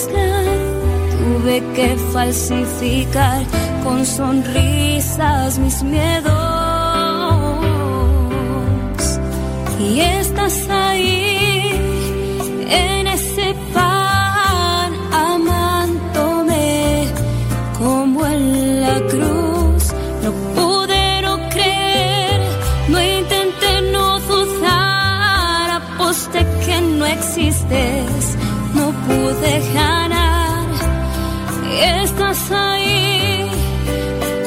tuve que falsificar con sonrisas mis miedos. Y estás ahí en ese pan amándome como en la cruz. No pude no creer, no intenté no dudar, aposté que no existes, pude ganar. Estás ahí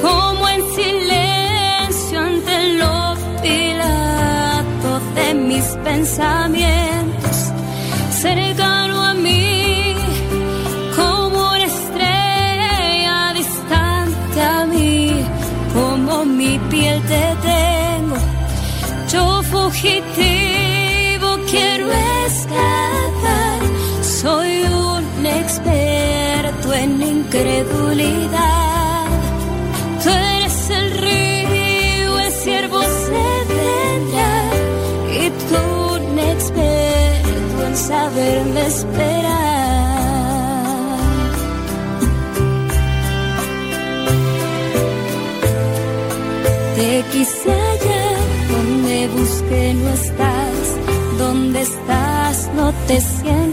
como en silencio ante lo pilato de mis pensamientos, cercano incredulidad. Tú eres el río, el siervo se vendrá, y tú un experto en saberme esperar. Te quise hallar donde busqué no estás, donde estás no te siento.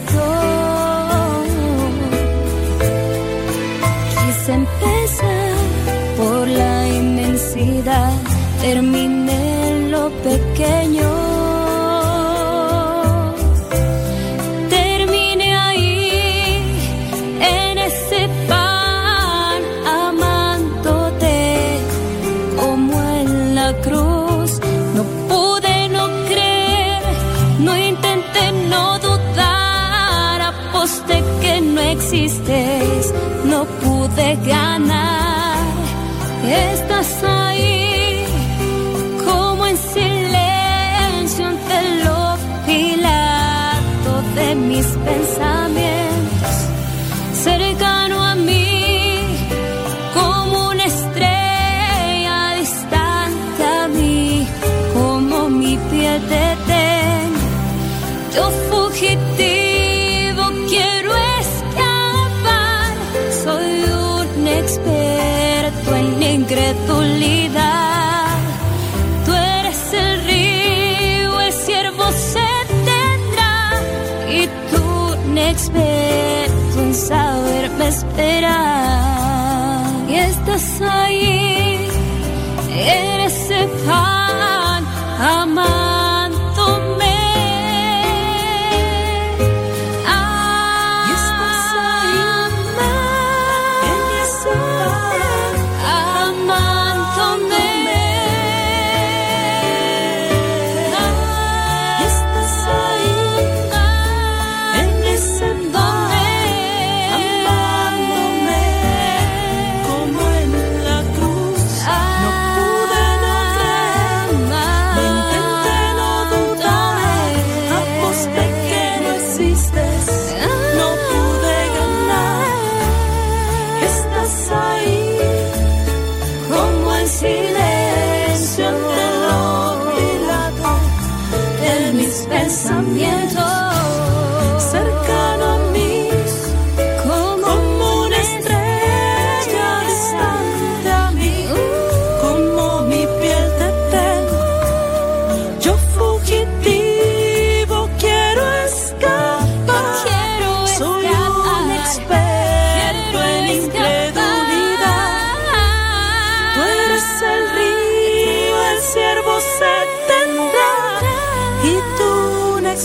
Terminé en lo pequeño. Terminé ahí en ese pan amándote como en la cruz. No pude no creer, no intenté no dudar, aposté que no existes, no pude ganar. Estás ahí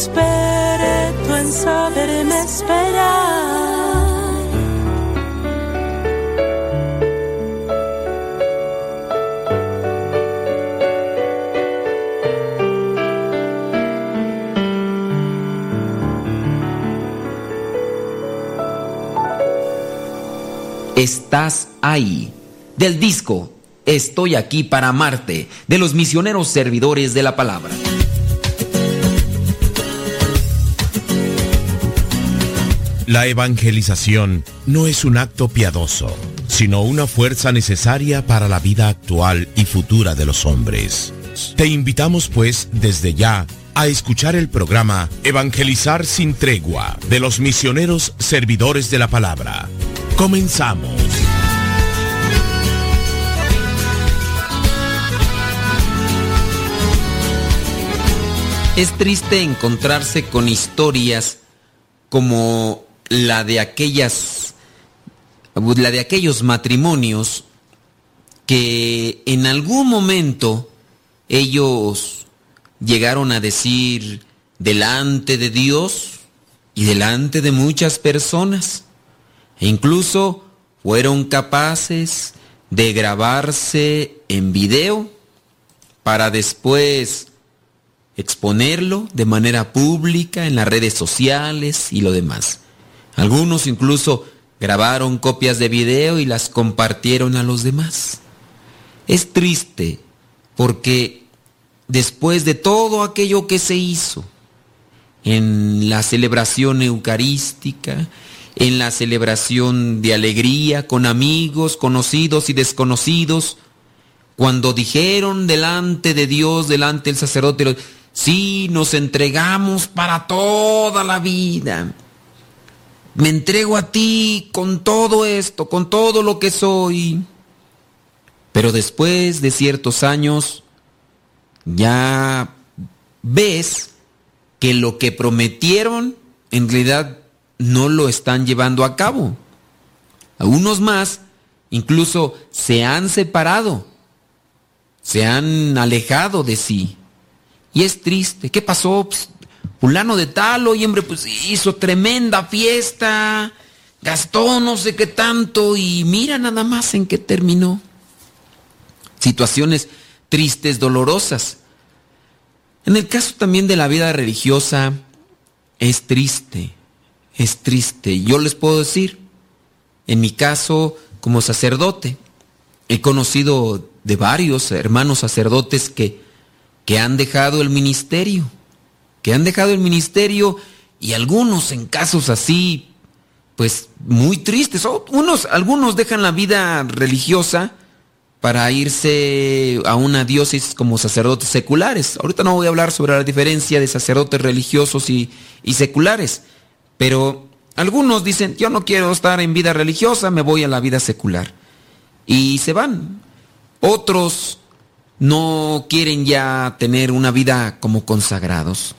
un experto en saberme esperar. Estás ahí. Del disco Estoy aquí para amarte, de los misioneros servidores de la palabra. La evangelización no es un acto piadoso, sino una fuerza necesaria para la vida actual y futura de los hombres. Te invitamos pues desde ya a escuchar el programa Evangelizar sin tregua de los misioneros servidores de la palabra. Comenzamos. Es triste encontrarse con historias como la de aquellas la de aquellos matrimonios que en algún momento ellos llegaron a decir delante de Dios y delante de muchas personas e incluso fueron capaces de grabarse en video para después exponerlo de manera pública en las redes sociales y lo demás. Algunos incluso grabaron copias de video y las compartieron a los demás. Es triste porque después de todo aquello que se hizo en la celebración eucarística, en la celebración de alegría con amigos, conocidos y desconocidos, cuando dijeron delante de Dios, delante del sacerdote, Sí, nos entregamos para toda la vida. Me entrego a ti con todo esto, con todo lo que soy. Pero después de ciertos años, ya ves que lo que prometieron en realidad no lo están llevando a cabo. Algunos más incluso se han separado, se han alejado de sí. Y es triste. ¿Qué pasó? Pues, fulano de tal, oye, hombre, pues hizo tremenda fiesta, gastó no sé qué tanto y mira nada más en qué terminó. Situaciones tristes, dolorosas. En el caso también de la vida religiosa, es triste, es triste. Yo les puedo decir, en mi caso, como sacerdote, he conocido de varios hermanos sacerdotes que que han dejado el ministerio, que han dejado el ministerio y algunos en casos así, pues muy tristes. Unos, algunos dejan la vida religiosa para irse a una diócesis como sacerdotes seculares. Ahorita no voy a hablar sobre la diferencia de sacerdotes religiosos y, y seculares, pero algunos dicen, yo no quiero estar en vida religiosa, me voy a la vida secular. Y se van. Otros no quieren ya tener una vida como consagrados.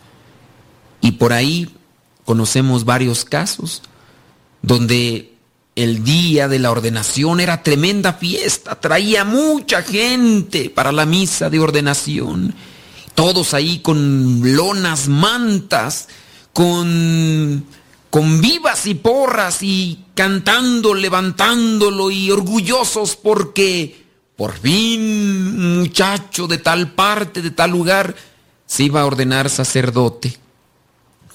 Y por ahí conocemos varios casos donde el día de la ordenación era tremenda fiesta, traía mucha gente para la misa de ordenación. Todos ahí con lonas, mantas, con, con vivas y porras y cantando, levantándolo y orgullosos porque por fin muchacho de tal parte, de tal lugar, se iba a ordenar sacerdote.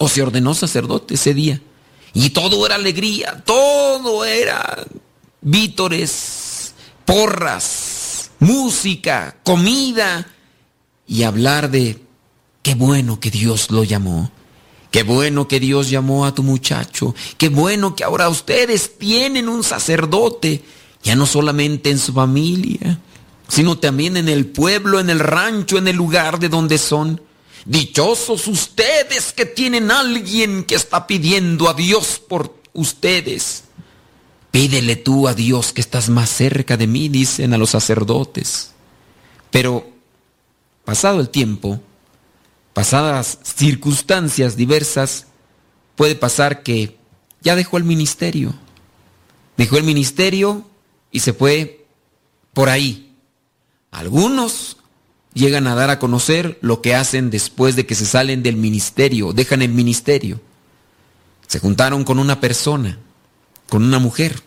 Se ordenó sacerdote ese día. Y todo era alegría, todo era vítores, porras, música, comida. Y hablar de qué bueno que Dios lo llamó. Qué bueno que Dios llamó a tu muchacho. Qué bueno que ahora ustedes tienen un sacerdote ya no solamente en su familia, sino también en el pueblo, en el rancho, en el lugar de donde son. Dichosos ustedes que tienen alguien que está pidiendo a Dios por ustedes. Pídele tú a Dios que estás más cerca de mí, dicen a los sacerdotes. Pero, pasado el tiempo, pasadas circunstancias diversas, puede pasar que ya dejó el ministerio. Dejó el ministerio y se fue por ahí. Algunos llegan a dar a conocer lo que hacen después de que se salen del ministerio, dejan el ministerio. Se juntaron con una persona, con una mujer,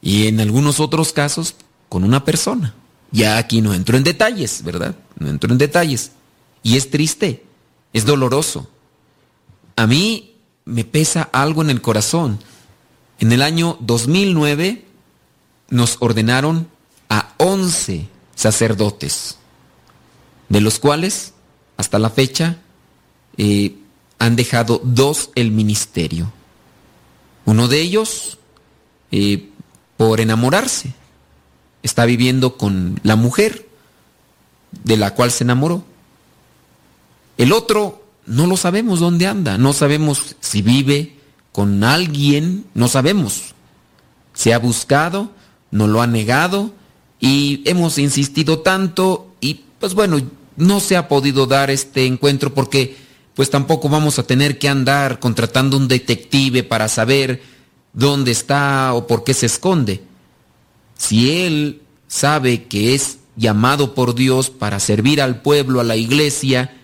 y en algunos otros casos con una persona. Ya aquí no entro en detalles, ¿verdad? No entro en detalles. Y es triste, es doloroso. A mí me pesa algo en el corazón. En el año 2009 nos ordenaron a 11 sacerdotes, de los cuales hasta la fecha eh, han dejado dos el ministerio. Uno de ellos, eh, por enamorarse, está viviendo con la mujer de la cual se enamoró. El otro no lo sabemos dónde anda, no sabemos si vive con alguien, no sabemos. Se ha buscado, no lo ha negado y hemos insistido tanto y pues bueno, no se ha podido dar este encuentro porque pues tampoco vamos a tener que andar contratando un detective para saber dónde está o por qué se esconde. Si él sabe que es llamado por Dios para servir al pueblo, a la iglesia,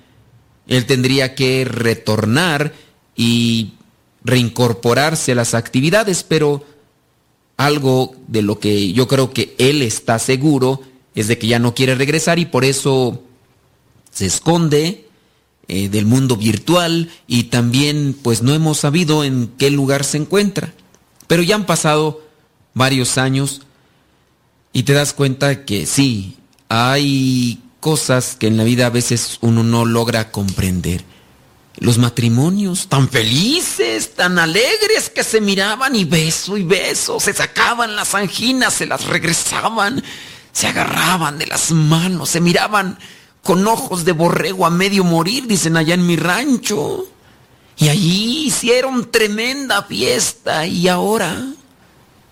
él tendría que retornar y reincorporarse a las actividades, pero algo de lo que yo creo que él está seguro es de que ya no quiere regresar y por eso se esconde eh, del mundo virtual y también pues no hemos sabido en qué lugar se encuentra. Pero ya han pasado varios años y te das cuenta que sí, hay cosas que en la vida a veces uno no logra comprender. Los matrimonios tan felices, tan alegres que se miraban y beso y beso, se sacaban las anginas, se las regresaban, se agarraban de las manos, se miraban con ojos de borrego a medio morir, dicen allá en mi rancho. Y allí hicieron tremenda fiesta y ahora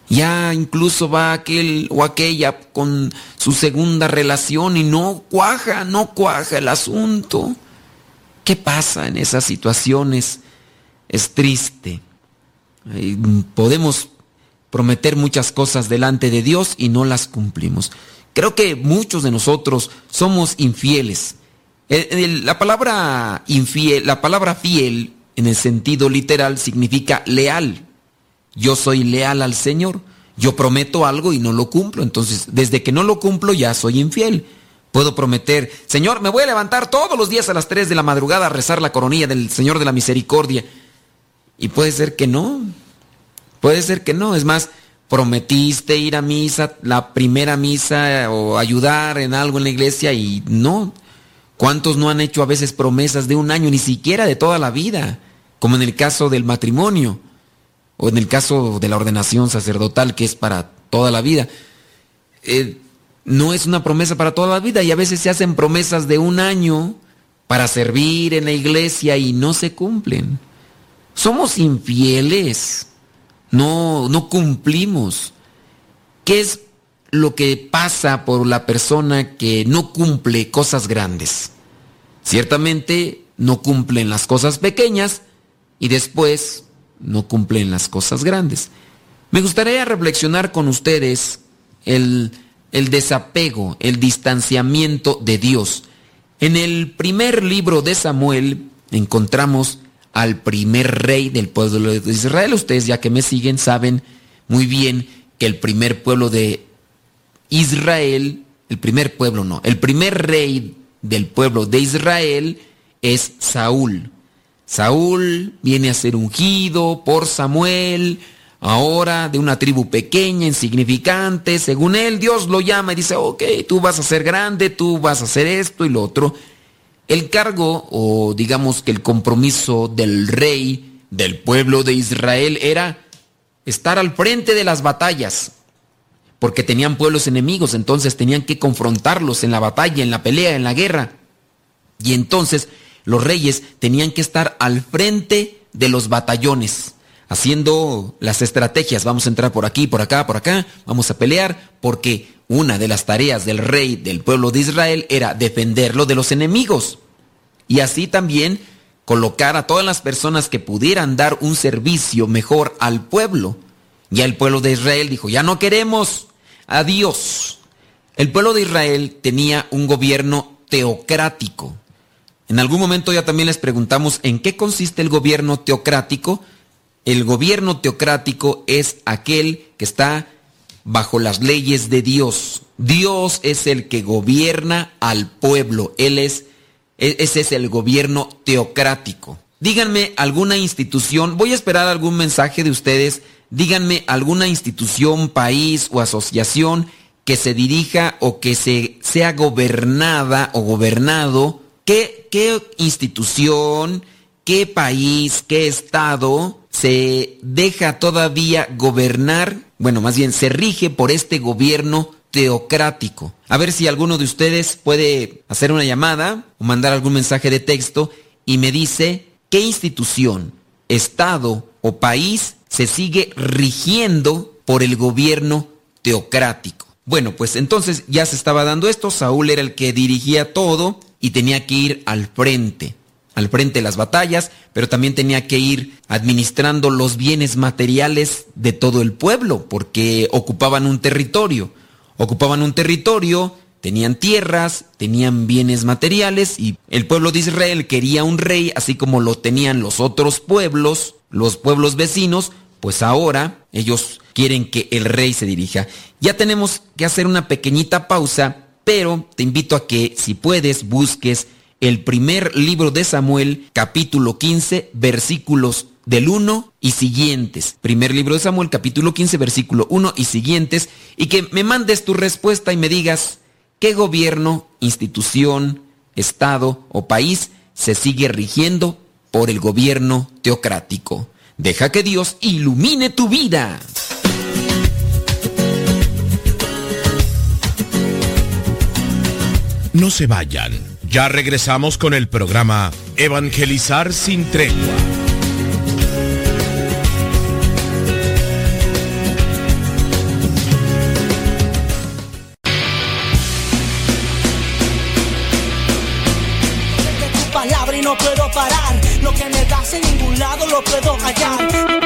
ya incluso va aquel o aquella con su segunda relación y no cuaja, no cuaja el asunto. ¿Qué pasa en esas situaciones? Es triste. Podemos prometer muchas cosas delante de Dios y no las cumplimos. Creo que muchos de nosotros somos infieles. La palabra infiel, la palabra fiel en el sentido literal significa leal yo soy leal al Señor. Yo prometo algo y no lo cumplo. Entonces, desde que no lo cumplo ya soy infiel. Puedo prometer, Señor, me voy a levantar todos los días a las 3 de la madrugada a rezar la coronilla del Señor de la Misericordia. Y puede ser que no. Puede ser que no. Es más, prometiste ir a misa, la primera misa o ayudar en algo en la iglesia y no. ¿Cuántos no han hecho a veces promesas de un año, ni siquiera de toda la vida? Como en el caso del matrimonio o en el caso de la ordenación sacerdotal, que es para toda la vida, eh, no es una promesa para toda la vida y a veces se hacen promesas de un año para servir en la iglesia y no se cumplen. Somos infieles, no, no cumplimos. ¿Qué es lo que pasa por la persona que no cumple cosas grandes? Ciertamente no cumplen las cosas pequeñas y después no cumplen las cosas grandes. Me gustaría reflexionar con ustedes el, el desapego, el distanciamiento de Dios. En el primer libro de Samuel encontramos al primer rey del pueblo de Israel. Ustedes ya que me siguen saben muy bien que el primer pueblo de Israel, el primer pueblo no, el primer rey del pueblo de Israel es Saúl. Saúl viene a ser ungido por Samuel, ahora de una tribu pequeña, insignificante. Según él, Dios lo llama y dice, ok, tú vas a ser grande, tú vas a hacer esto y lo otro. El cargo, o digamos que el compromiso del rey del pueblo de Israel era estar al frente de las batallas, porque tenían pueblos enemigos, entonces tenían que confrontarlos en la batalla, en la pelea, en la guerra. Y entonces los reyes tenían que estar al frente de los batallones, haciendo las estrategias. Vamos a entrar por aquí, por acá, por acá, vamos a pelear, porque una de las tareas del rey del pueblo de Israel era defenderlo de los enemigos. Y así también colocar a todas las personas que pudieran dar un servicio mejor al pueblo. Ya el pueblo de Israel dijo, ya no queremos a Dios. El pueblo de Israel tenía un gobierno teocrático. En algún momento ya también les preguntamos en qué consiste el gobierno teocrático. El gobierno teocrático es aquel que está bajo las leyes de Dios. Dios es el que gobierna al pueblo. Él es, e-, ese es el gobierno teocrático. Díganme alguna institución, voy a esperar algún mensaje de ustedes, díganme alguna institución, país o asociación que se dirija o que se, sea gobernada o gobernado ¿Qué, institución, qué país, qué estado se deja todavía gobernar? Bueno, más bien se rige por este gobierno teocrático. A ver si alguno de ustedes puede hacer una llamada o mandar algún mensaje de texto y me dice qué institución, estado o país se sigue rigiendo por el gobierno teocrático. Bueno, pues entonces ya se estaba dando esto, Saúl era el que dirigía todo y tenía que ir al frente, al frente de las batallas, pero también tenía que ir administrando los bienes materiales de todo el pueblo, porque ocupaban un territorio. Ocupaban un territorio, tenían tierras, tenían bienes materiales y el pueblo de Israel quería un rey, así como lo tenían los otros pueblos, los pueblos vecinos, pues ahora ellos quieren que el rey se dirija. Ya tenemos que hacer una pequeñita pausa, pero te invito a que si puedes busques el primer libro de Samuel, capítulo 15, versículos del 1 y siguientes. Primer libro de Samuel, capítulo 15, versículo 1 y siguientes. Y que me mandes tu respuesta y me digas qué gobierno, institución, estado o país se sigue rigiendo por el gobierno teocrático. Deja que Dios ilumine tu vida. No se vayan. Ya regresamos con el programa Evangelizar sin tregua. palabra y no puedo parar. Lo que me das en ningún lado lo puedo hallar.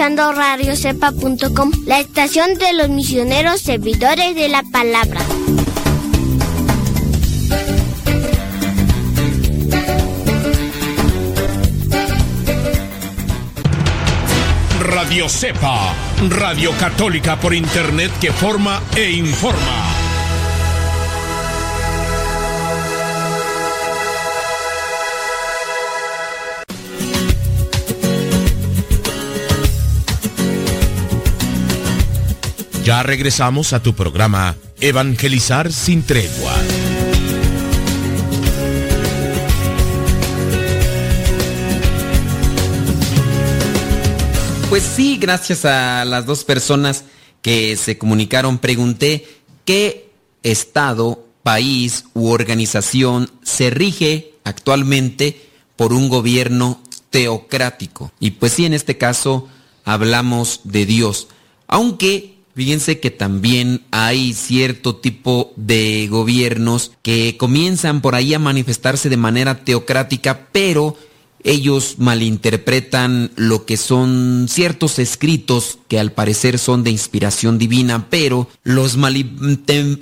Escuchando radiocepa.com, la estación de los misioneros servidores de la palabra. Radio Cepa, Radio Católica por Internet que forma e informa. Ya regresamos a tu programa Evangelizar sin tregua. Pues sí, gracias a las dos personas que se comunicaron, pregunté qué estado, país u organización se rige actualmente por un gobierno teocrático. Y pues sí, en este caso hablamos de Dios. Aunque fíjense que también hay cierto tipo de gobiernos que comienzan por ahí a manifestarse de manera teocrática, pero ellos malinterpretan lo que son ciertos escritos que al parecer son de inspiración divina, pero los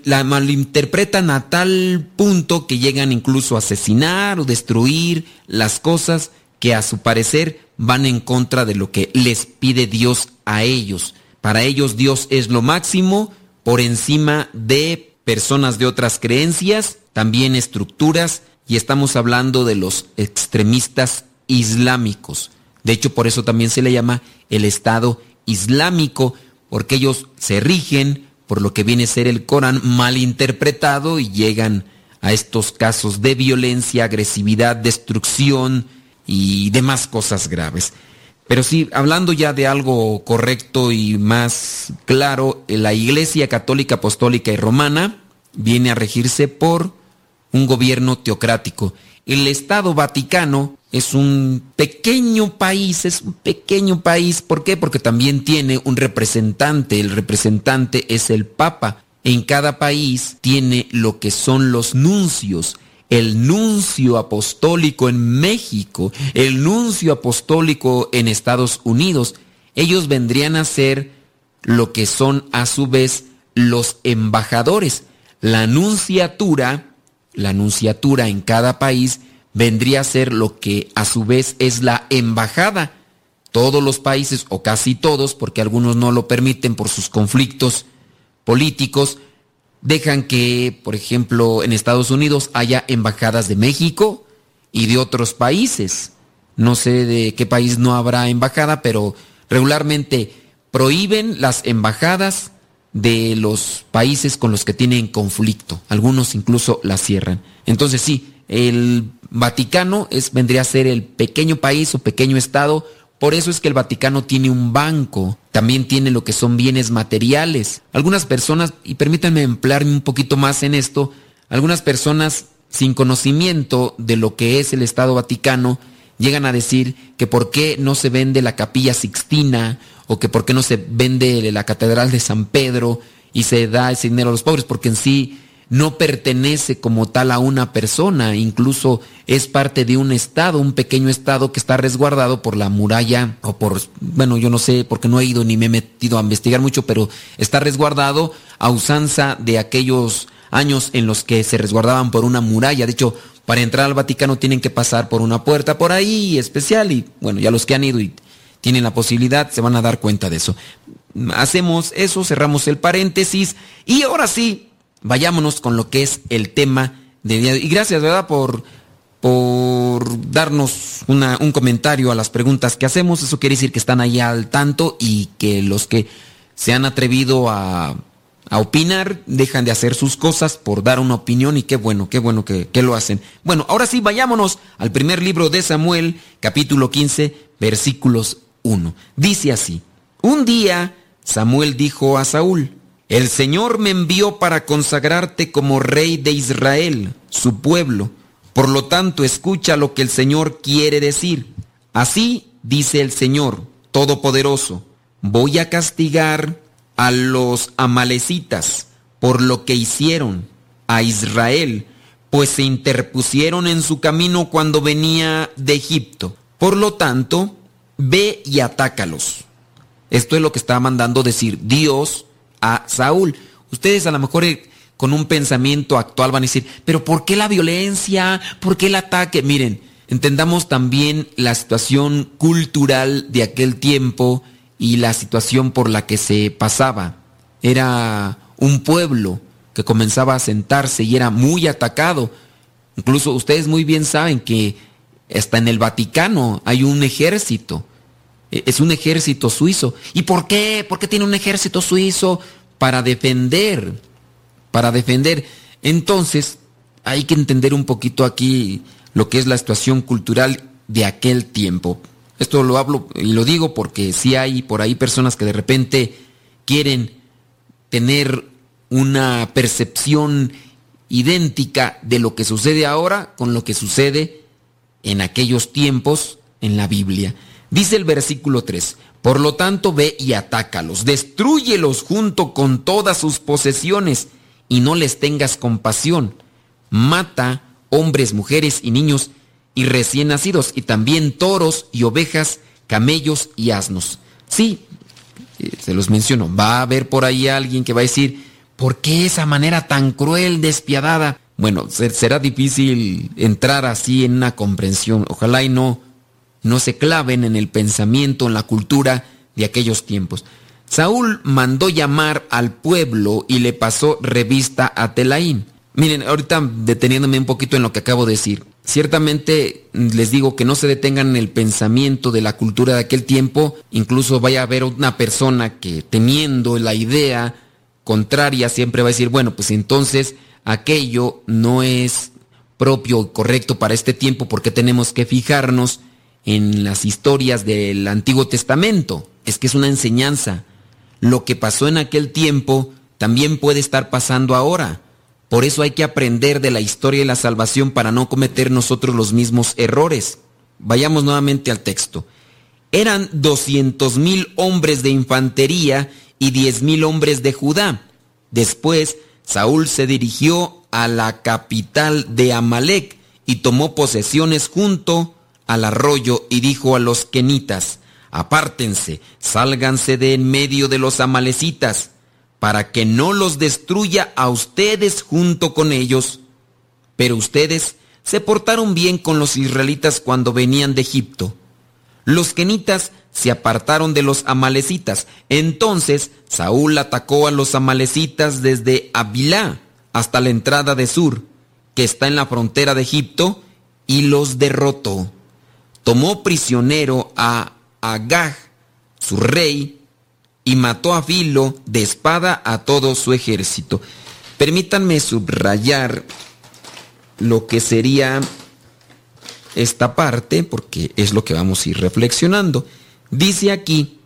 la malinterpretan a tal punto que llegan incluso a asesinar o destruir las cosas que a su parecer van en contra de lo que les pide Dios a ellos. Para ellos Dios es lo máximo por encima de personas de otras creencias, también estructuras, y estamos hablando de los extremistas islámicos. De hecho, por eso también se le llama el Estado Islámico, porque ellos se rigen por lo que viene a ser el Corán mal interpretado y llegan a estos casos de violencia, agresividad, destrucción y demás cosas graves. Pero sí, hablando ya de algo correcto y más claro, la Iglesia Católica Apostólica y Romana viene a regirse por un gobierno teocrático. El Estado Vaticano es un pequeño país, es un pequeño país. ¿Por qué? Porque también tiene un representante. El representante es el Papa. En cada país tiene lo que son los nuncios. El nuncio apostólico en México, el nuncio apostólico en Estados Unidos. Ellos vendrían a ser lo que son a su vez los embajadores. La anunciatura, la anunciatura en cada país vendría a ser lo que a su vez es la embajada. Todos los países, o casi todos, porque algunos no lo permiten por sus conflictos políticos, dejan que, por ejemplo, en Estados Unidos haya embajadas de México y de otros países. No sé de qué país no habrá embajada, pero regularmente prohíben las embajadas de los países con los que tienen conflicto. Algunos incluso las cierran. Entonces sí, el Vaticano es, vendría a ser el pequeño país o pequeño estado. Por eso es que el Vaticano tiene un banco, también tiene lo que son bienes materiales. Algunas personas, y permítanme emplearme un poquito más en esto, algunas personas sin conocimiento de lo que es el Estado Vaticano llegan a decir que por qué no se vende la capilla sixtina o que por qué no se vende la catedral de San Pedro y se da ese dinero a los pobres, porque en sí no pertenece como tal a una persona, incluso es parte de un estado, un pequeño estado que está resguardado por la muralla o por, bueno, yo no sé porque no he ido ni me he metido a investigar mucho, pero está resguardado a usanza de aquellos años en los que se resguardaban por una muralla. De hecho, para entrar al Vaticano tienen que pasar por una puerta por ahí especial y bueno, ya los que han ido y tienen la posibilidad se van a dar cuenta de eso. Hacemos eso, cerramos el paréntesis y ahora sí, vayámonos con lo que es el tema de día. Y gracias, ¿verdad? Por, por darnos un comentario a las preguntas que hacemos. Eso quiere decir que están ahí al tanto y que los que se han atrevido a, a opinar dejan de hacer sus cosas por dar una opinión y qué bueno, qué bueno que, que lo hacen. Bueno, ahora sí, vayámonos al primer libro de Samuel, capítulo 15, versículos 1. Dice así, un día Samuel dijo a Saúl, el Señor me envió para consagrarte como rey de Israel, su pueblo. Por lo tanto, escucha lo que el Señor quiere decir. Así dice el Señor Todopoderoso, voy a castigar a los amalecitas por lo que hicieron a Israel, pues se interpusieron en su camino cuando venía de Egipto. Por lo tanto, ve y atácalos. Esto es lo que está mandando decir Dios a Saúl. Ustedes a lo mejor eh, con un pensamiento actual van a decir, pero ¿por qué la violencia? ¿Por qué el ataque? Miren, entendamos también la situación cultural de aquel tiempo y la situación por la que se pasaba. Era un pueblo que comenzaba a sentarse y era muy atacado. Incluso ustedes muy bien saben que hasta en el Vaticano hay un ejército. E, es un ejército suizo. ¿Y por qué? ¿Por qué tiene un ejército suizo? Para defender. Para defender. Entonces, hay que entender un poquito aquí lo que es la situación cultural de aquel tiempo. Esto lo hablo y lo digo porque sí hay por ahí personas que de repente quieren tener una percepción idéntica de lo que sucede ahora con lo que sucede en aquellos tiempos en la Biblia. Dice el versículo 3, por lo tanto ve y atácalos, destruyelos junto con todas sus posesiones y no les tengas compasión. Mata hombres, mujeres y niños y recién nacidos y también toros y ovejas, camellos y asnos. Sí, eh, se los menciono, va a haber por ahí alguien que va a decir, ¿por qué esa manera tan cruel, despiadada? Bueno, será difícil entrar así en una comprensión. Ojalá y no, no se claven en el pensamiento, en la cultura de aquellos tiempos. Saúl mandó llamar al pueblo y le pasó revista a Telaín. Miren, ahorita deteniéndome un poquito en lo que acabo de decir. Ciertamente les digo que no se detengan en el pensamiento de la cultura de aquel tiempo. Incluso vaya a haber una persona que teniendo la idea contraria siempre va a decir, bueno, pues entonces aquello no es propio y correcto para este tiempo porque tenemos que fijarnos en las historias del Antiguo Testamento. Es que es una enseñanza. Lo que pasó en aquel tiempo también puede estar pasando ahora. Por eso hay que aprender de la historia y la salvación para no cometer nosotros los mismos errores. Vayamos nuevamente al texto. Eran doscientos mil hombres de infantería y diez mil hombres de Judá. Después Saúl se dirigió a la capital de Amalek y tomó posesiones junto al arroyo y dijo a los kenitas, apártense, sálganse de en medio de los amalecitas, para que no los destruya a ustedes junto con ellos. Pero ustedes se portaron bien con los israelitas cuando venían de Egipto. Los kenitas se apartaron de los amalecitas. Entonces Saúl atacó a los amalecitas desde Abilá hasta la entrada de Sur, que está en la frontera de Egipto, y los derrotó. Tomó prisionero a Agag, su rey, y mató a filo de espada a todo su ejército. Permítanme subrayar lo que sería esta parte, porque es lo que vamos a ir reflexionando. Dice aquí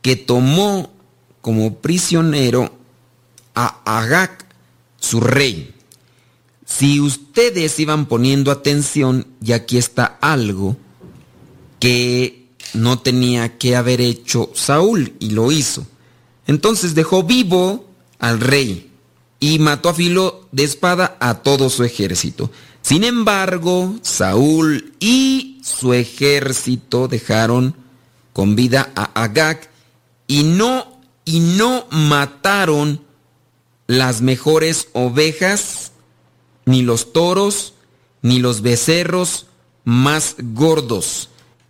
que tomó como prisionero a Agag, su rey. Si ustedes iban poniendo atención, y aquí está algo que no tenía que haber hecho Saúl y lo hizo. Entonces dejó vivo al rey y mató a filo de espada a todo su ejército. Sin embargo, Saúl y su ejército dejaron con vida a Agag y no y no mataron las mejores ovejas, ni los toros, ni los becerros más gordos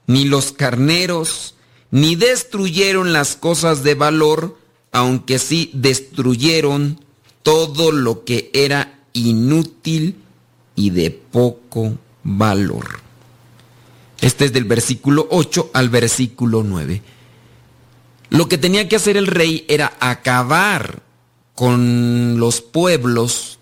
ni los carneros, ni destruyeron las cosas de valor, aunque sí destruyeron todo lo que era inútil y de poco valor. Este es del versículo 8 al versículo 9. Lo que tenía que hacer el rey era acabar con los pueblos,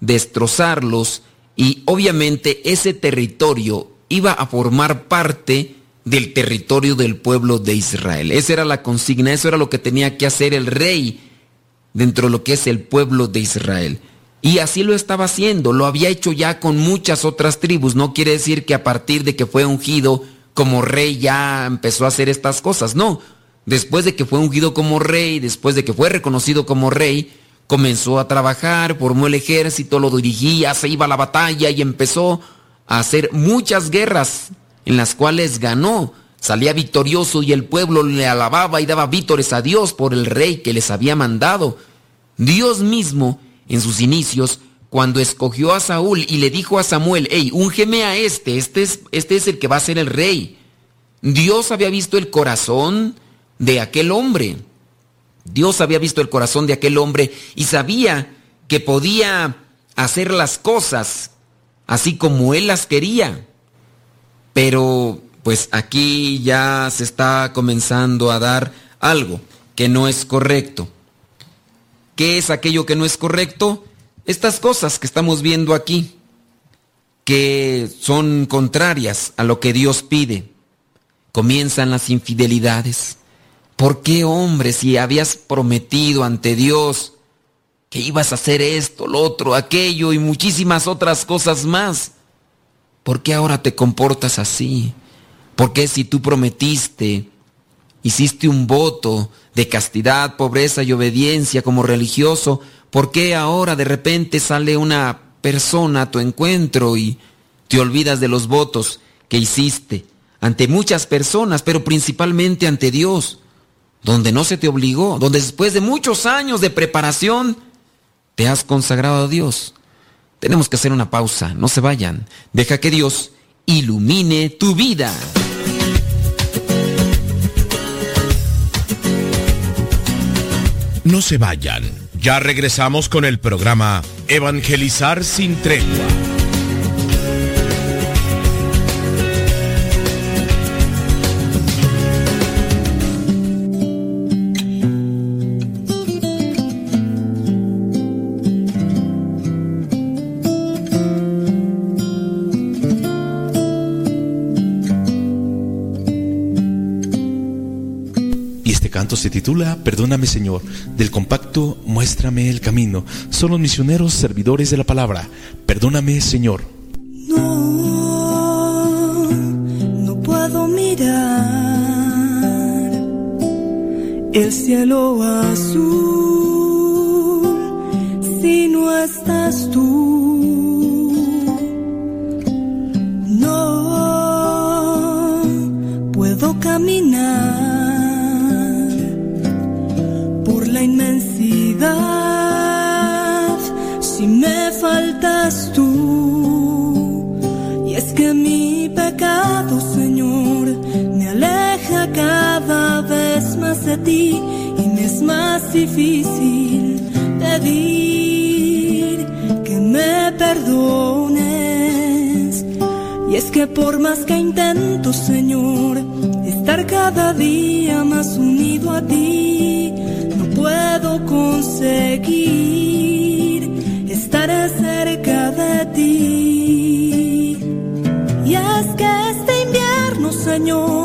destrozarlos y obviamente ese territorio iba a formar parte del territorio del pueblo de Israel. Esa era la consigna, eso era lo que tenía que hacer el rey dentro de lo que es el pueblo de Israel. Y así lo estaba haciendo, lo había hecho ya con muchas otras tribus. No quiere decir que a partir de que fue ungido como rey ya empezó a hacer estas cosas, no. Después de que fue ungido como rey, después de que fue reconocido como rey, comenzó a trabajar, formó el ejército, lo dirigía, se iba a la batalla y empezó a hacer muchas guerras en las cuales ganó. Salía victorioso y el pueblo le alababa y daba vítores a Dios por el rey que les había mandado. Dios mismo, en sus inicios, cuando escogió a Saúl y le dijo a Samuel, hey, úngeme a este, este es, este es el que va a ser el rey. Dios había visto el corazón de aquel hombre. Dios había visto el corazón de aquel hombre y sabía que podía hacer las cosas así como él las quería. Pero pues aquí ya se está comenzando a dar algo que no es correcto. ¿Qué es aquello que no es correcto? Estas cosas que estamos viendo aquí, que son contrarias a lo que Dios pide. Comienzan las infidelidades. ¿Por qué, hombre, si habías prometido ante Dios que ibas a hacer esto, lo otro, aquello y muchísimas otras cosas más. ¿Por qué ahora te comportas así? ¿Por qué si tú prometiste, hiciste un voto de castidad, pobreza y obediencia como religioso, ¿por qué ahora de repente sale una persona a tu encuentro y te olvidas de los votos que hiciste ante muchas personas, pero principalmente ante Dios, donde no se te obligó, donde después de muchos años de preparación, te has consagrado a Dios. Tenemos que hacer una pausa, no se vayan. Deja que Dios ilumine tu vida. No se vayan. Ya regresamos con el programa Evangelizar sin tregua. Perdóname Señor, del compacto Muéstrame el Camino. Son los misioneros servidores de la palabra. Perdóname Señor. No, no puedo mirar el cielo azul si no estás tú. No puedo caminar faltas tú. Y es que mi pecado, Señor, me aleja cada vez más de ti y me es más difícil pedir que me perdones. Y es que por más que intento, Señor, estar cada día más unido a ti, no puedo conseguir invierno,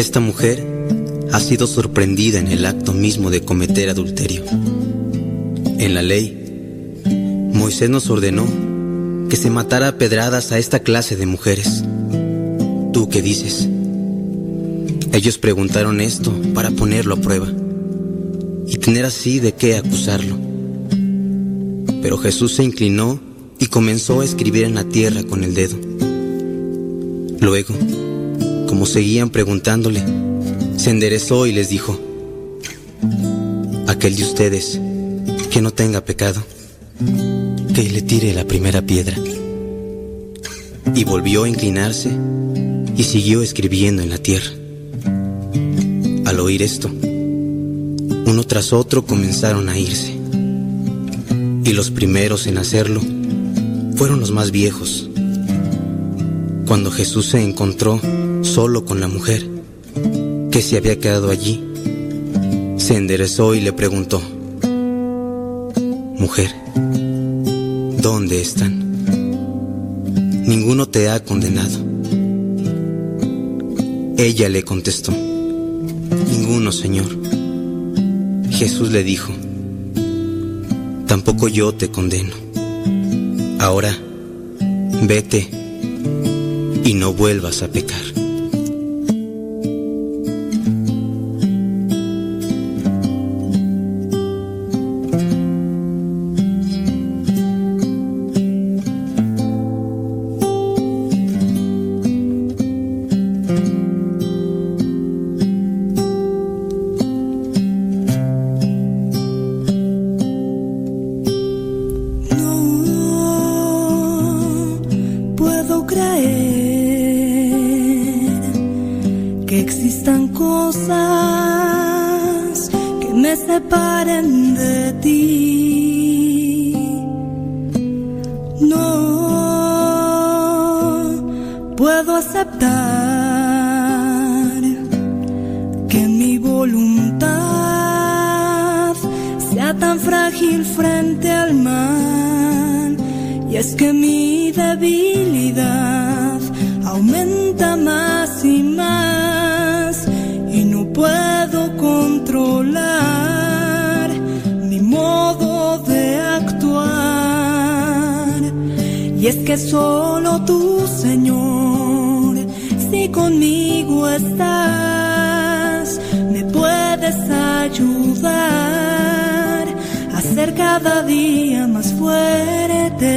esta mujer ha sido sorprendida en el acto mismo de cometer adulterio. En la ley, Moisés nos ordenó que se matara a pedradas a esta clase de mujeres. ¿Tú qué dices? Ellos preguntaron esto para ponerlo a prueba y tener así de qué acusarlo. Pero Jesús se inclinó y comenzó a escribir en la tierra con el dedo. Luego, como seguían preguntándole, se enderezó y les dijo, aquel de ustedes que no tenga pecado, que le tire la primera piedra. Y volvió a inclinarse y siguió escribiendo en la tierra. Al oír esto, uno tras otro comenzaron a irse. Y los primeros en hacerlo fueron los más viejos. Cuando Jesús se encontró solo con la mujer que se había quedado allí, se enderezó y le preguntó, Mujer, ¿dónde están? Ninguno te ha condenado. Ella le contestó, Ninguno, Señor. Jesús le dijo, Tampoco yo te condeno. Ahora, vete y no vuelvas a pecar. Cosas que me separen de ti. No puedo aceptar que mi voluntad sea tan frágil frente al mal. Y es que mi que solo tú, Señor, si conmigo estás, me puedes ayudar a ser cada día más fuerte.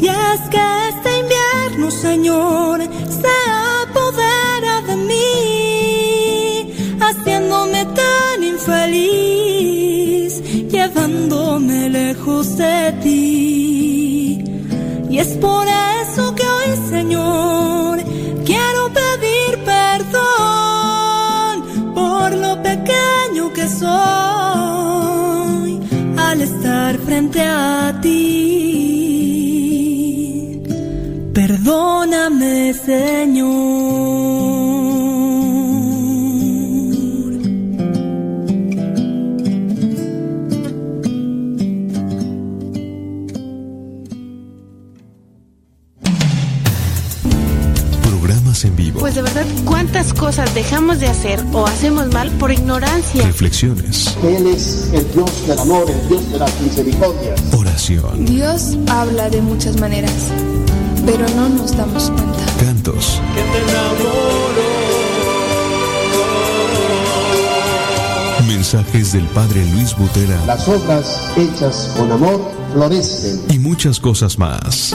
Y es que este invierno, Señor, se apodera de mí, haciéndome tan infeliz, llevándome lejos de ti. Por eso que hoy, Señor, quiero pedir perdón por lo pequeño que soy al estar frente a ti. Perdóname, Señor. ¿Cuántas cosas dejamos de hacer o hacemos mal por ignorancia? Reflexiones. Él es el Dios del amor, el Dios de las misericordias. Oración. Dios habla de muchas maneras, pero no nos damos cuenta. Cantos. Que te enamoro. Mensajes del Padre Luis Butera. Las obras hechas con amor florecen. Y muchas cosas más.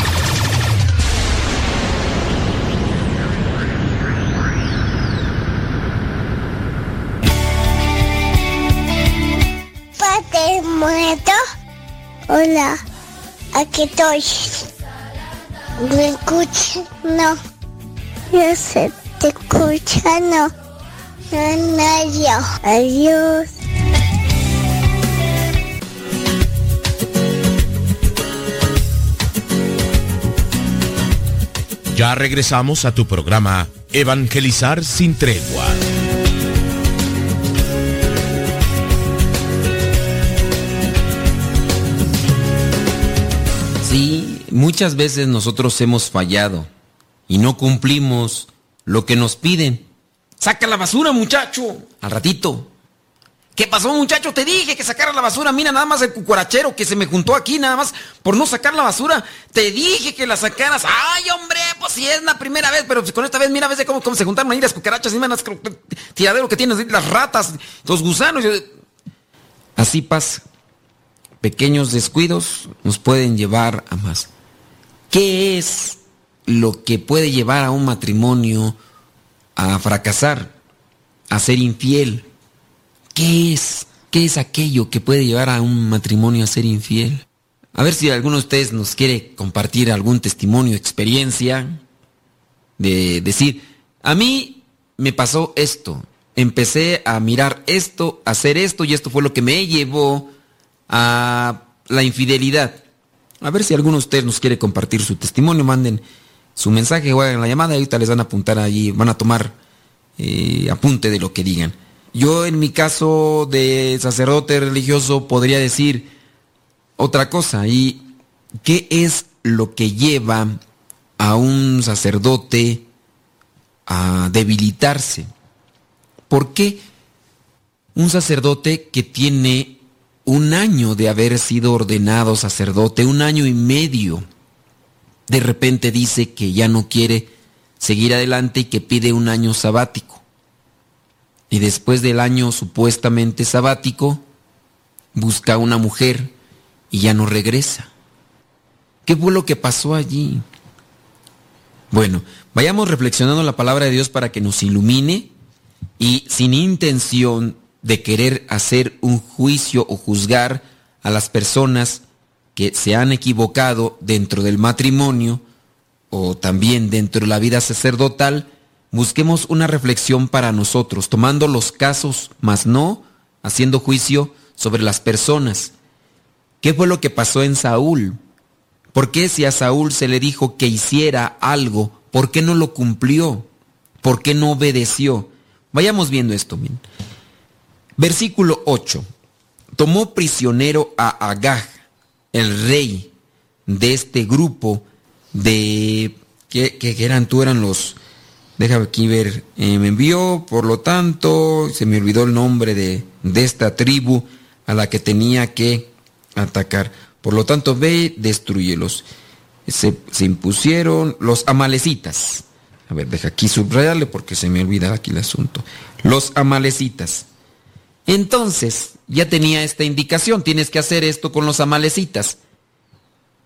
Hola, aquí estoy. ¿Me escuchas? No. Yo sé, te escucha, no. No, yo. Adiós. Ya regresamos a tu programa Evangelizar sin tregua. Muchas veces nosotros hemos fallado y no cumplimos lo que nos piden. Saca la basura, muchacho. Al ratito. ¿Qué pasó, muchacho? Te dije que sacara la basura. Mira, nada más el cucarachero que se me juntó aquí, nada más por no sacar la basura. Te dije que la sacaras. Ay, hombre, pues si es la primera vez, pero con esta vez, mira, ves cómo, cómo se juntaron ahí las cucarachas, mira, las tiradero que tienes, las ratas, los gusanos. Así pasa. Pequeños descuidos nos pueden llevar a más. ¿Qué es lo que puede llevar a un matrimonio a fracasar, a ser infiel? ¿Qué es? ¿Qué es aquello que puede llevar a un matrimonio a ser infiel? A ver si alguno de ustedes nos quiere compartir algún testimonio, experiencia, de decir, a mí me pasó esto, empecé a mirar esto, a hacer esto y esto fue lo que me llevó a la infidelidad. A ver si alguno de ustedes nos quiere compartir su testimonio, manden su mensaje o hagan la llamada y ahorita les van a apuntar allí, van a tomar eh, apunte de lo que digan. Yo en mi caso de sacerdote religioso podría decir otra cosa. ¿Y qué es lo que lleva a un sacerdote a debilitarse? ¿Por qué un sacerdote que tiene un año de haber sido ordenado sacerdote, un año y medio, de repente dice que ya no quiere seguir adelante y que pide un año sabático? Y después del año supuestamente sabático, busca una mujer y ya no regresa. ¿Qué fue lo que pasó allí? Bueno, vayamos reflexionando la palabra de Dios para que nos ilumine y sin intención de querer hacer un juicio o juzgar a las personas que se han equivocado dentro del matrimonio o también dentro de la vida sacerdotal, busquemos una reflexión para nosotros, tomando los casos, mas no haciendo juicio sobre las personas. ¿Qué fue lo que pasó en Saúl? ¿Por qué si a Saúl se le dijo que hiciera algo, por qué no lo cumplió? ¿Por qué no obedeció? Vayamos viendo esto. Versículo 8. Tomó prisionero a Agag, el rey de este grupo de... que, eran? Tú eran los... Déjame aquí ver. Eh, me envió, por lo tanto, se me olvidó el nombre de, de esta tribu a la que tenía que atacar. Por lo tanto, ve, destruyelos. Se, se, impusieron los amalecitas. A ver, deja aquí subrayarle porque se me olvida aquí el asunto. Los amalecitas. Entonces, ya tenía esta indicación, tienes que hacer esto con los amalecitas.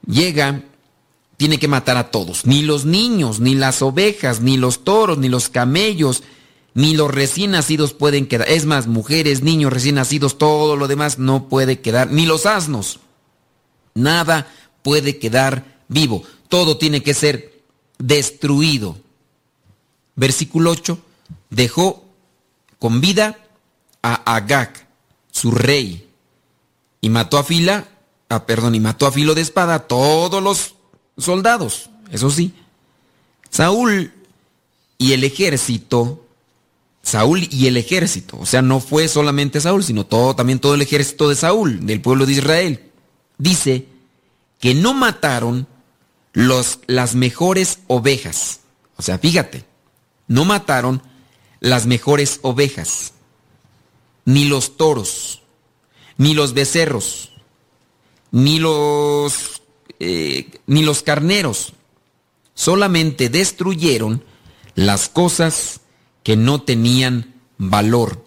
Llega, tiene que matar a todos, ni los niños, ni las ovejas, ni los toros, ni los camellos, ni los recién nacidos pueden quedar. Es más, mujeres, niños recién nacidos, todo lo demás no puede quedar, ni los asnos. Nada puede quedar vivo. Todo tiene que ser destruido. Versículo 8. Dejó con vida a Agag, su rey, y mató a fila, ah, perdón, y mató a filo de espada a todos los soldados, eso sí. Saúl y el ejército, Saúl y el ejército, o sea, no fue solamente Saúl, sino todo, también todo el ejército de Saúl, del pueblo de Israel. Dice que no mataron los, las mejores ovejas. O sea, fíjate, no mataron las mejores ovejas, ni los toros, ni los becerros, ni los, eh, ni los carneros. Solamente destruyeron las cosas que no tenían valor,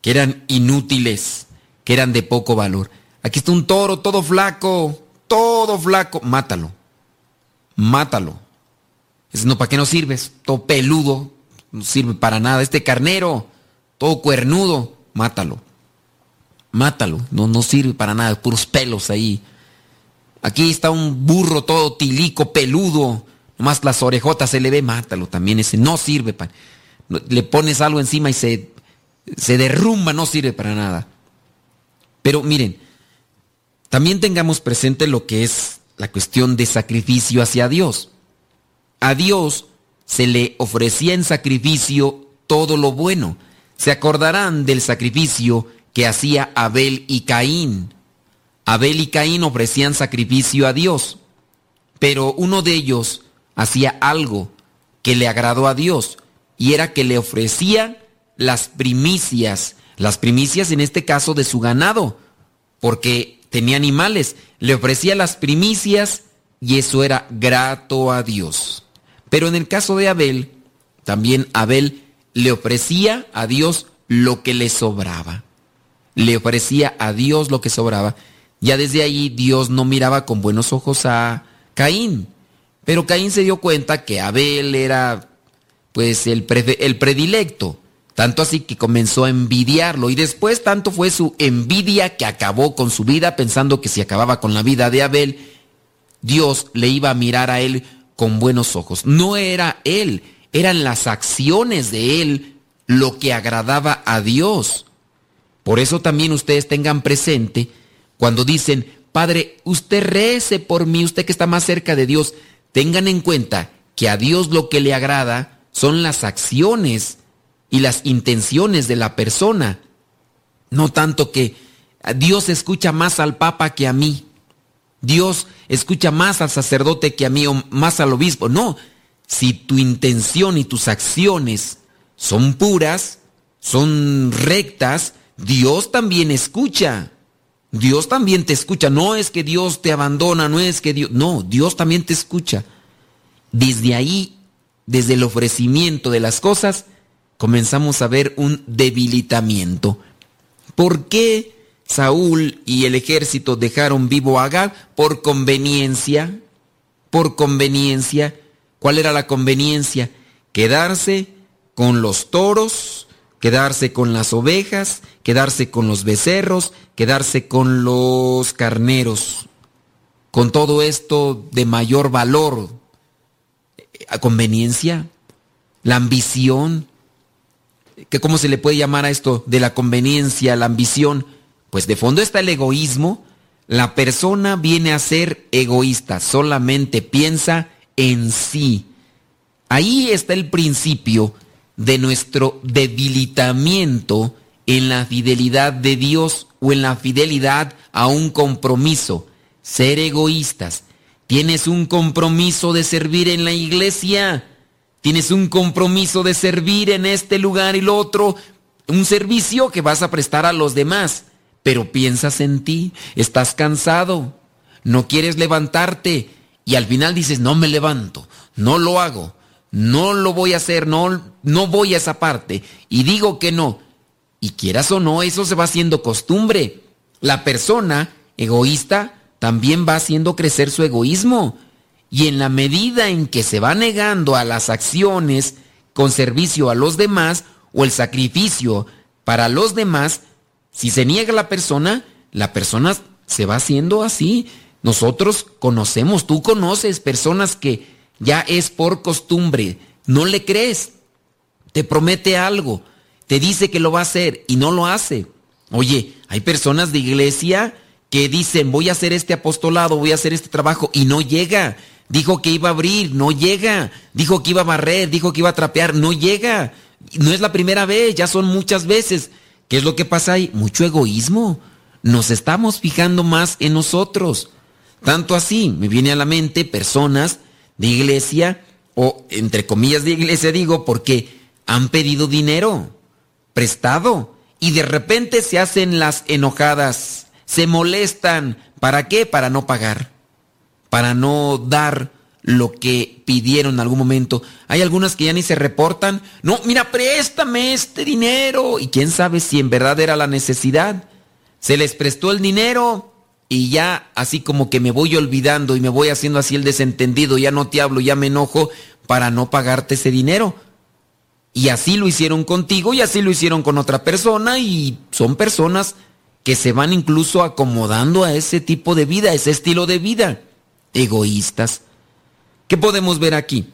que eran inútiles, que eran de poco valor. Aquí está un toro todo flaco, todo flaco, mátalo, mátalo. Es no, ¿para qué no sirves? Todo peludo, no sirve para nada. Este carnero, todo cuernudo, mátalo. Mátalo, no, no sirve para nada, puros pelos ahí. Aquí está un burro todo tilico, peludo, más las orejotas se le ve, mátalo también, ese no sirve para... Le pones algo encima y se, se derrumba, no sirve para nada. Pero miren, también tengamos presente lo que es la cuestión de sacrificio hacia Dios. A Dios se le ofrecía en sacrificio todo lo bueno. Se acordarán del sacrificio que hacía Abel y Caín. Abel y Caín ofrecían sacrificio a Dios, pero uno de ellos hacía algo que le agradó a Dios y era que le ofrecía las primicias, las primicias en este caso de su ganado, porque tenía animales, le ofrecía las primicias y eso era grato a Dios. Pero en el caso de Abel, también Abel le ofrecía a Dios lo que le sobraba. Le ofrecía a Dios lo que sobraba. Ya desde ahí Dios no miraba con buenos ojos a Caín. Pero Caín se dio cuenta que Abel era pues el, el predilecto. Tanto así que comenzó a envidiarlo y después tanto fue su envidia que acabó con su vida pensando que si acababa con la vida de Abel, Dios le iba a mirar a él con buenos ojos. No era él, eran las acciones de él lo que agradaba a Dios. Por eso también ustedes tengan presente cuando dicen, Padre, usted rece por mí, usted que está más cerca de Dios, tengan en cuenta que a Dios lo que le agrada son las acciones y las intenciones de la persona. No tanto que Dios escucha más al Papa que a mí. Dios escucha más al sacerdote que a mí o más al obispo. No, si tu intención y tus acciones son puras, son rectas, Dios también escucha. Dios también te escucha. No es que Dios te abandona, no es que Dios... No, Dios también te escucha. Desde ahí, desde el ofrecimiento de las cosas, comenzamos a ver un debilitamiento. ¿Por qué Saúl y el ejército dejaron vivo a Agag? Por conveniencia. Por conveniencia. ¿Cuál era la conveniencia? Quedarse con los toros, quedarse con las ovejas, quedarse con los becerros, quedarse con los carneros. Con todo esto de mayor valor, a conveniencia, la ambición, que cómo se le puede llamar a esto de la conveniencia, la ambición, pues de fondo está el egoísmo. La persona viene a ser egoísta, solamente piensa en sí. Ahí está el principio de nuestro debilitamiento en la fidelidad de Dios o en la fidelidad a un compromiso. Ser egoístas. Tienes un compromiso de servir en la iglesia Tienes un compromiso de servir en este lugar y lo otro, un servicio que vas a prestar a los demás, pero piensas en ti, estás cansado, no quieres levantarte y al final dices, no me levanto, no lo hago, no lo voy a hacer, no, no voy a esa parte y digo que no. Y quieras o no, eso se va haciendo costumbre. La persona egoísta también va haciendo crecer su egoísmo. Y en la medida en que se va negando a las acciones con servicio a los demás o el sacrificio para los demás, si se niega la persona, la persona se va haciendo así. Nosotros conocemos, tú conoces personas que ya es por costumbre, no le crees, te promete algo te dice que lo va a hacer y no lo hace. Oye, hay personas de iglesia que dicen, voy a hacer este apostolado, voy a hacer este trabajo y no llega. Dijo que iba a abrir, no llega. Dijo que iba a barrer, dijo que iba a trapear, no llega. No es la primera vez, ya son muchas veces. ¿Qué es lo que pasa ahí? Mucho egoísmo. Nos estamos fijando más en nosotros. Tanto así, me viene a la mente personas de iglesia, o entre comillas de iglesia digo, porque han pedido dinero prestado y de repente se hacen las enojadas, se molestan. ¿Para qué? Para no pagar, para no dar lo que pidieron en algún momento. Hay algunas que ya ni se reportan. No, mira, préstame este dinero. Y quién sabe si en verdad era la necesidad. Se les prestó el dinero y ya así como que me voy olvidando y me voy haciendo así el desentendido, ya no te hablo, ya me enojo para no pagarte ese dinero. Y así lo hicieron contigo y así lo hicieron con otra persona y son personas que se van incluso acomodando a ese tipo de vida, a ese estilo de vida. Egoístas. ¿Qué podemos ver aquí?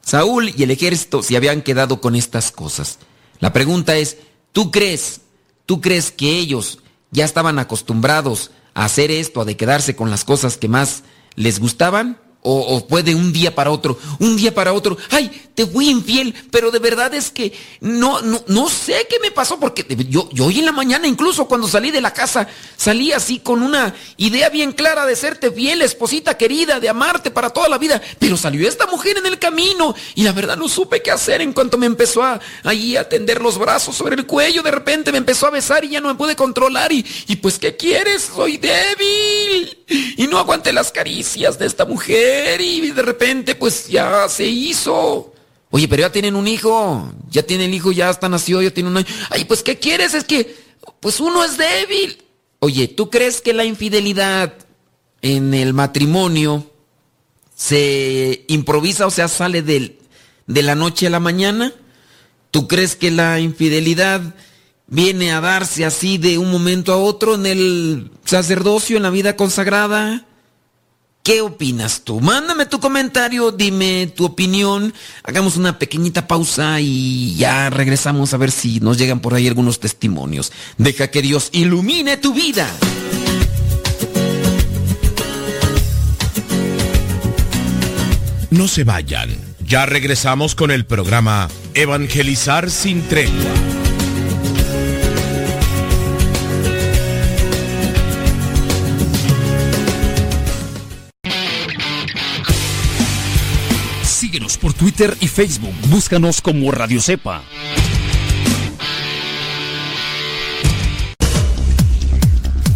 Saúl y el ejército se habían quedado con estas cosas. La pregunta es, ¿tú crees, tú crees que ellos ya estaban acostumbrados hacer esto, de quedarse con las cosas que más les gustaban? O, puede un día para otro, un día para otro, ay, te fui infiel, pero de verdad es que no, no, no sé qué me pasó, porque yo, yo hoy en la mañana, incluso cuando salí de la casa, salí así con una idea bien clara de serte fiel, esposita querida, de amarte para toda la vida, pero salió esta mujer en el camino y la verdad no supe qué hacer en cuanto me empezó a allí a tender los brazos sobre el cuello, de repente me empezó a besar y ya no me pude controlar y, y pues, ¿qué quieres? Soy débil y no aguanté las caricias de esta mujer y de repente pues ya se hizo. Oye, pero ya tienen un hijo, ya tiene el hijo, ya está nacido, ya tiene un año. Ay, pues ¿qué quieres? Es que pues uno es débil. Oye, ¿tú crees que la infidelidad en el matrimonio se improvisa, o sea, sale del, de la noche a la mañana? ¿Tú crees que la infidelidad viene a darse así de un momento a otro en el sacerdocio, en la vida consagrada? ¿Qué opinas tú? Mándame tu comentario, dime tu opinión. Hagamos una pequeñita pausa y ya regresamos a ver si nos llegan por ahí algunos testimonios. Deja que Dios ilumine tu vida. No se vayan. Ya regresamos con el programa Evangelizar sin tregua. Twitter y Facebook. Búscanos como Radio Cepa.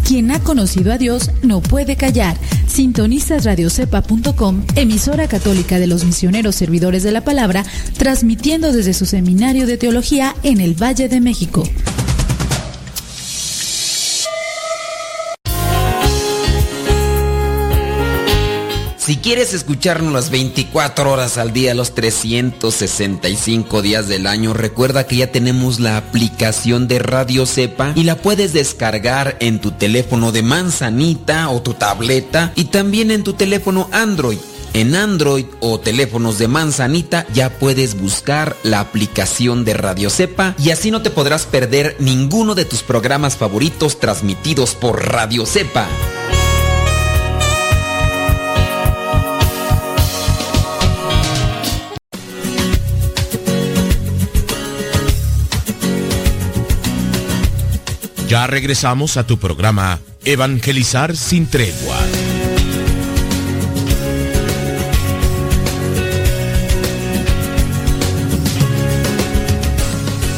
Quien ha conocido a Dios no puede callar. Sintonizas radiocepa.com, emisora católica de los misioneros servidores de la palabra, transmitiendo desde su seminario de teología en el Valle de México. Si quieres escucharnos las 24 horas al día, los 365 días del año, recuerda que ya tenemos la aplicación de Radio Cepa y la puedes descargar en tu teléfono de manzanita o tu tableta y también en tu teléfono Android. En Android o teléfonos de manzanita ya puedes buscar la aplicación de Radio Cepa y así no te podrás perder ninguno de tus programas favoritos transmitidos por Radio Cepa. Ya regresamos a tu programa Evangelizar sin tregua.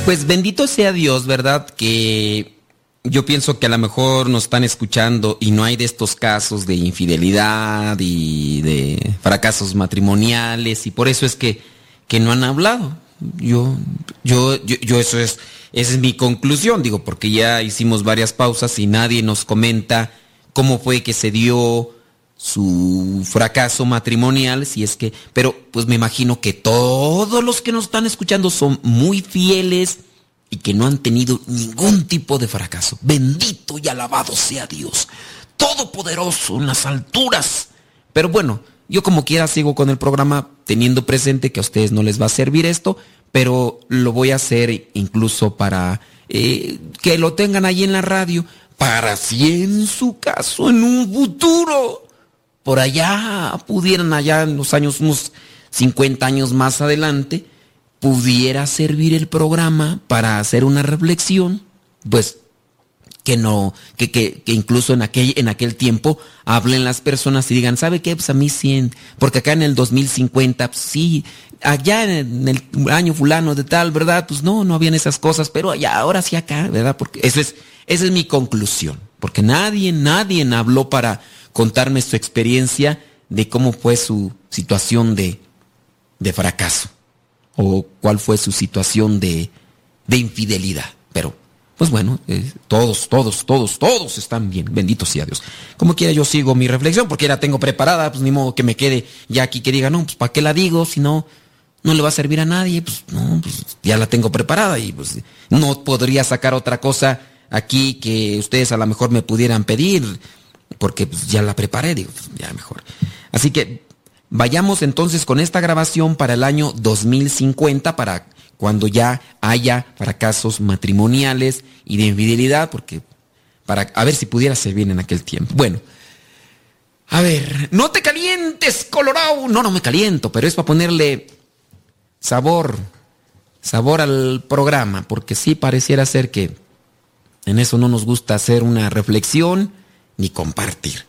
Pues bendito sea Dios, ¿verdad? Que yo pienso que a lo mejor nos están escuchando y no hay de estos casos de infidelidad y de fracasos matrimoniales y por eso es que, que no han hablado. Yo, yo, yo, yo eso es esa es mi conclusión, digo, porque ya hicimos varias pausas y nadie nos comenta cómo fue que se dio su fracaso matrimonial, si es que, pero pues me imagino que todos los que nos están escuchando son muy fieles y que no han tenido ningún tipo de fracaso. Bendito y alabado sea Dios, todopoderoso en las alturas. Pero bueno, yo como quiera sigo con el programa teniendo presente que a ustedes no les va a servir esto, pero lo voy a hacer incluso para eh, que lo tengan ahí en la radio, para si en su caso, en un futuro, por allá pudieran allá en los años, unos 50 años más adelante, pudiera servir el programa para hacer una reflexión, pues que no, que, que, incluso en aquel, en aquel tiempo hablen las personas y digan, ¿sabe qué? Pues a mí 100, porque acá en el 2050, pues sí, allá en el año fulano de tal, ¿verdad? Pues no, no habían esas cosas, pero allá, ahora sí acá, ¿verdad? Porque eso es, esa es mi conclusión, porque nadie, nadie habló para contarme su experiencia de cómo fue su situación de, de fracaso o cuál fue su situación de, de infidelidad, pero pues bueno, eh, todos, todos, todos, todos están bien, bendito sea Dios. Como quiera yo sigo mi reflexión, porque la tengo preparada, pues ni modo que me quede ya aquí que diga, no, pues ¿para qué la digo? Si no, no le va a servir a nadie, pues no, pues ya la tengo preparada y pues no podría sacar otra cosa aquí que ustedes a lo mejor me pudieran pedir, porque pues, ya la preparé, digo, pues, ya mejor. Así que vayamos entonces con esta grabación para el año 2050 para cuando ya haya fracasos matrimoniales y de infidelidad, porque para a ver si pudiera servir en aquel tiempo. Bueno, a ver, no te calientes, Colorado. No, no me caliento, pero es para ponerle sabor, sabor al programa, porque sí pareciera ser que en eso no nos gusta hacer una reflexión ni compartir.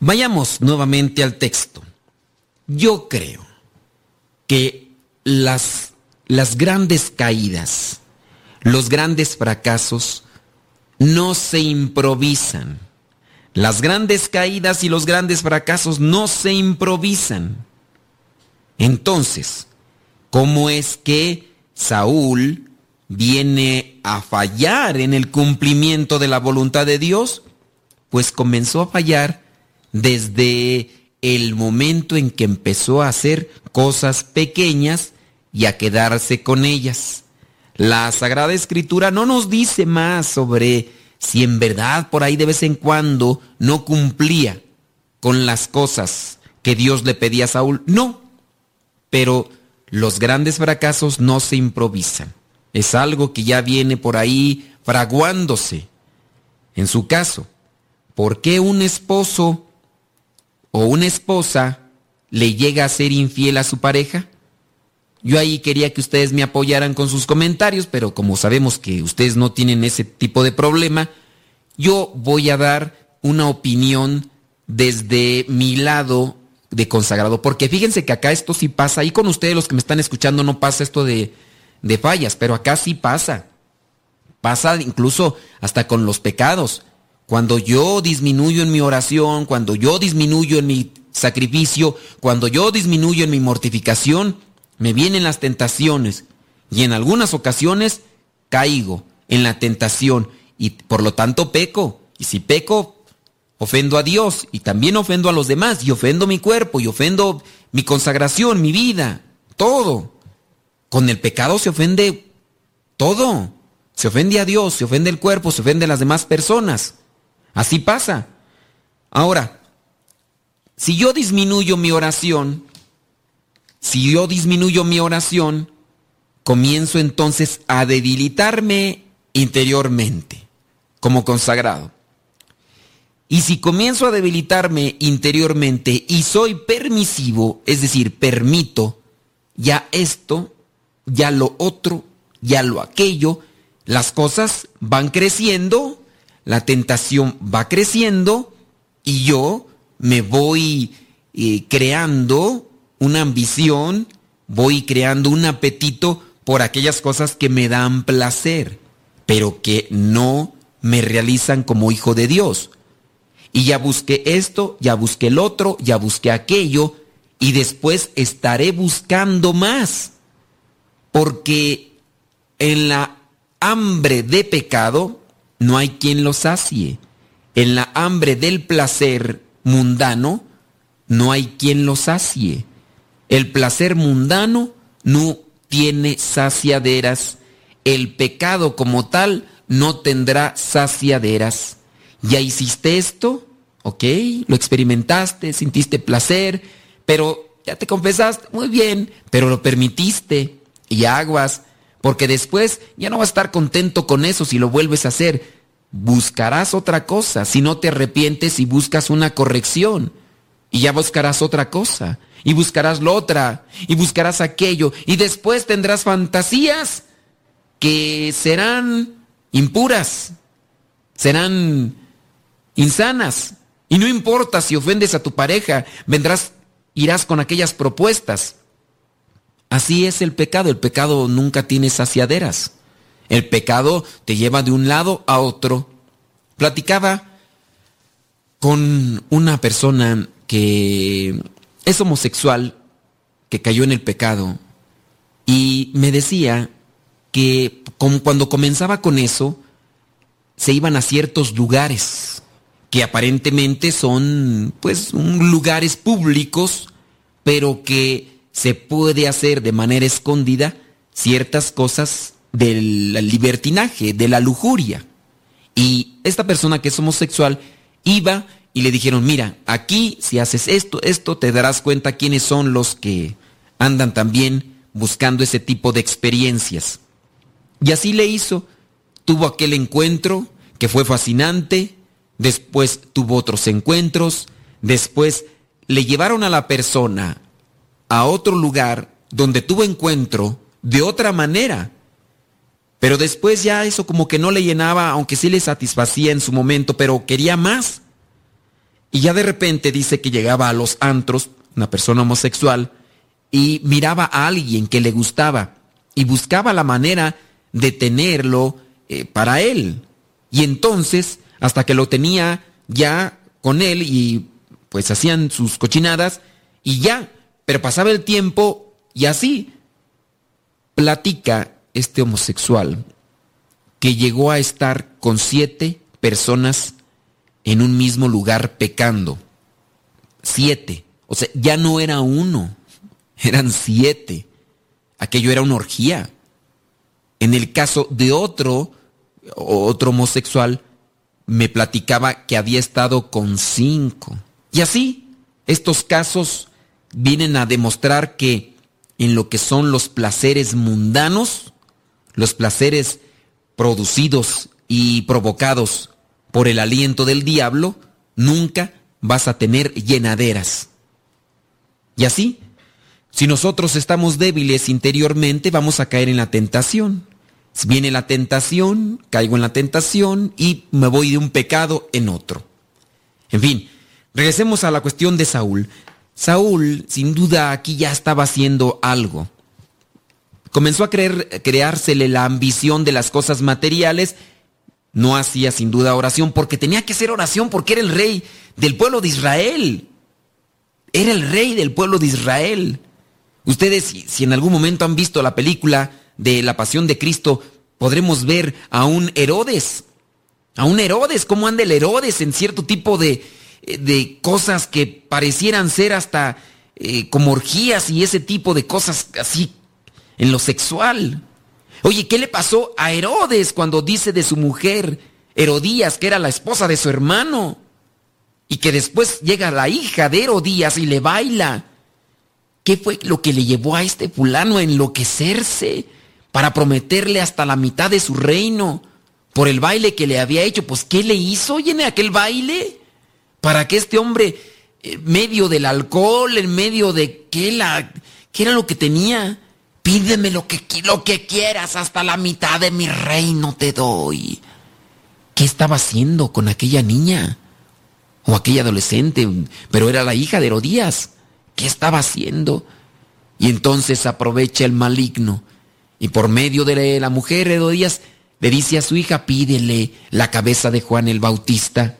Vayamos nuevamente al texto. Yo creo que las las grandes caídas, los grandes fracasos, no se improvisan. Las grandes caídas y los grandes fracasos no se improvisan. Entonces, ¿cómo es que Saúl viene a fallar en el cumplimiento de la voluntad de Dios? Pues comenzó a fallar desde el momento en que empezó a hacer cosas pequeñas y a quedarse con ellas. La Sagrada Escritura no nos dice más sobre si en verdad por ahí de vez en cuando no cumplía con las cosas que Dios le pedía a Saúl. No, pero los grandes fracasos no se improvisan. Es algo que ya viene por ahí fraguándose. En su caso, ¿por qué un esposo o una esposa le llega a ser infiel a su pareja? Yo ahí quería que ustedes me apoyaran con sus comentarios, pero como sabemos que ustedes no tienen ese tipo de problema, yo voy a dar una opinión desde mi lado de consagrado, porque fíjense que acá esto sí pasa, y con ustedes los que me están escuchando no pasa esto de, de fallas, pero acá sí pasa. Pasa incluso hasta con los pecados. Cuando yo disminuyo en mi oración, cuando yo disminuyo en mi sacrificio, cuando yo disminuyo en mi mortificación, me vienen las tentaciones y en algunas ocasiones caigo en la tentación y por lo tanto peco. Y si peco, ofendo a Dios y también ofendo a los demás y ofendo mi cuerpo y ofendo mi consagración, mi vida, todo. Con el pecado se ofende todo. Se ofende a Dios, se ofende el cuerpo, se ofende a las demás personas. Así pasa. Ahora, si yo disminuyo mi oración, si yo disminuyo mi oración, comienzo entonces a debilitarme interiormente como consagrado. Y si comienzo a debilitarme interiormente y soy permisivo, es decir, permito ya esto, ya lo otro, ya lo aquello, las cosas van creciendo, la tentación va creciendo y yo me voy eh, creando una ambición, voy creando un apetito por aquellas cosas que me dan placer, pero que no me realizan como hijo de Dios. Y ya busqué esto, ya busqué el otro, ya busqué aquello, y después estaré buscando más. Porque en la hambre de pecado no hay quien lo sacie. En la hambre del placer mundano no hay quien lo sacie. El placer mundano no tiene saciaderas. El pecado como tal no tendrá saciaderas. ¿Ya hiciste esto? ¿ok? Lo experimentaste, sintiste placer, pero ya te confesaste, muy bien, pero lo permitiste y aguas, porque después ya no vas a estar contento con eso si lo vuelves a hacer. Buscarás otra cosa, si no te arrepientes y buscas una corrección, y ya buscarás otra cosa, y buscarás lo otra, y buscarás aquello, y después tendrás fantasías que serán impuras, serán insanas, y no importa si ofendes a tu pareja, vendrás, irás con aquellas propuestas. Así es el pecado, el pecado nunca tiene saciaderas. El pecado te lleva de un lado a otro. Platicaba con una persona que es homosexual, que cayó en el pecado, y me decía que cuando comenzaba con eso, se iban a ciertos lugares que aparentemente son pues lugares públicos, pero que se puede hacer de manera escondida ciertas cosas del libertinaje, de la lujuria. Y esta persona que es homosexual iba y le dijeron, mira, aquí si haces esto, esto, te darás cuenta quiénes son los que andan también buscando ese tipo de experiencias. Y así le hizo. Tuvo aquel encuentro que fue fascinante, después tuvo otros encuentros, después le llevaron a la persona a otro lugar donde tuvo encuentro de otra manera. Pero después ya eso como que no le llenaba, aunque sí le satisfacía en su momento, pero quería más. Y ya de repente dice que llegaba a los antros, una persona homosexual, y miraba a alguien que le gustaba y buscaba la manera de tenerlo eh, para él. Y entonces hasta que lo tenía ya con él y pues hacían sus cochinadas y ya, pero pasaba el tiempo y así platica este homosexual que llegó a estar con siete personas en un mismo lugar pecando. Siete. O sea, ya no era uno, eran siete. Aquello era una orgía. En el caso de otro, otro homosexual, me platicaba que había estado con cinco. Y así, estos casos vienen a demostrar que en lo que son los placeres mundanos, los placeres producidos y provocados por el aliento del diablo, nunca vas a tener llenaderas. Y así, si nosotros estamos débiles interiormente, vamos a caer en la tentación. Viene la tentación, caigo en la tentación y me voy de un pecado en otro. En fin, regresemos a la cuestión de Saúl. Saúl, sin duda, aquí ya estaba haciendo algo. Comenzó a creer, creársele la ambición de las cosas materiales. No hacía sin duda oración porque tenía que ser oración porque era el rey del pueblo de Israel. Era el rey del pueblo de Israel. Ustedes, si en algún momento han visto la película de la pasión de Cristo, podremos ver a un Herodes. A un Herodes, cómo anda el Herodes en cierto tipo de, de cosas que parecieran ser hasta eh, como orgías y ese tipo de cosas así en lo sexual. Oye, ¿qué le pasó a Herodes cuando dice de su mujer, Herodías, que era la esposa de su hermano? Y que después llega la hija de Herodías y le baila. ¿Qué fue lo que le llevó a este fulano a enloquecerse? para prometerle hasta la mitad de su reino por el baile que le había hecho. Pues, ¿qué le hizo en aquel baile? Para que este hombre, en eh, medio del alcohol, en medio de qué, la, qué era lo que tenía, pídeme lo que, quieras, hasta la mitad de mi reino te doy. ¿Qué estaba haciendo con aquella niña? O aquella adolescente, pero era la hija de Herodías. ¿Qué estaba haciendo? Y entonces aprovecha el maligno y por medio de la mujer Herodías le dice a su hija, pídele la cabeza de Juan el Bautista.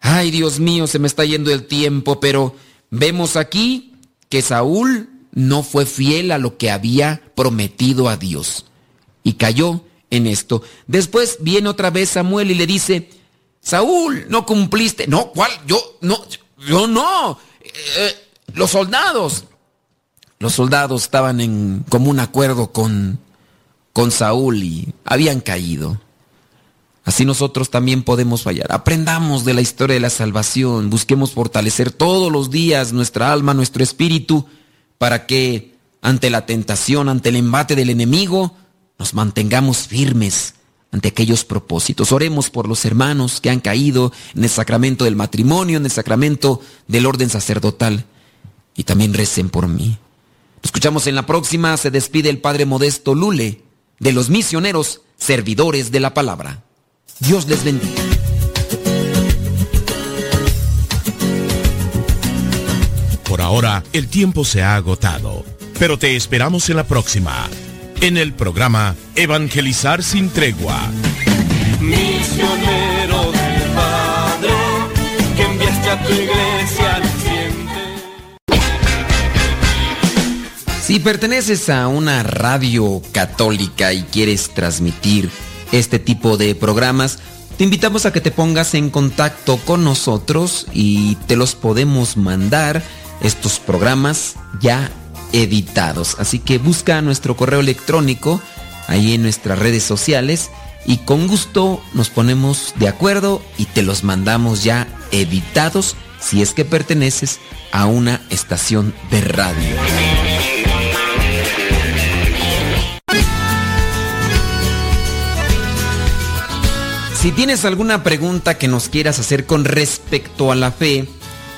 Ay, Dios mío, se me está yendo el tiempo, pero vemos aquí que Saúl no fue fiel a lo que había prometido a Dios y cayó en esto. Después viene otra vez Samuel y le dice, Saúl, no cumpliste. No, ¿cuál? Yo, no, yo no. Eh, los soldados, los soldados estaban en común acuerdo con, con Saúl y habían caído. Así nosotros también podemos fallar. Aprendamos de la historia de la salvación, busquemos fortalecer todos los días nuestra alma, nuestro espíritu, para que ante la tentación, ante el embate del enemigo, nos mantengamos firmes ante aquellos propósitos. Oremos por los hermanos que han caído en el sacramento del matrimonio, en el sacramento del orden sacerdotal. Y también recen por mí. Nos escuchamos en la próxima. Se despide el Padre Modesto Lule de los misioneros servidores de la palabra. Dios les bendiga. Por ahora, el tiempo se ha agotado, pero te esperamos en la próxima, en el programa Evangelizar sin tregua. Misionero del Padre, que enviaste a tu iglesia al Si perteneces a una radio católica y quieres transmitir este tipo de programas, te invitamos a que te pongas en contacto con nosotros y te los podemos mandar estos programas ya editados. Así que busca nuestro correo electrónico ahí en nuestras redes sociales y con gusto nos ponemos de acuerdo y te los mandamos ya editados si es que perteneces a una estación de radio. Si tienes alguna pregunta que nos quieras hacer con respecto a la fe,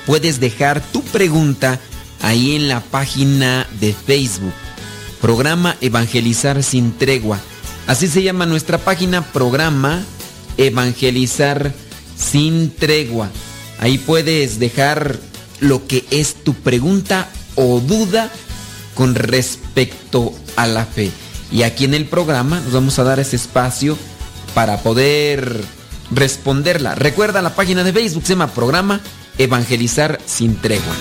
puedes dejar tu pregunta ahí en la página de Facebook. Programa Evangelizar sin tregua. Así se llama nuestra página, Programa Evangelizar sin tregua. Ahí puedes dejar lo que es tu pregunta o duda con respecto a la fe. Y aquí en el programa nos vamos a dar ese espacio para poder responderla. Recuerda la página de Facebook, se llama Programa Evangelizar sin tregua.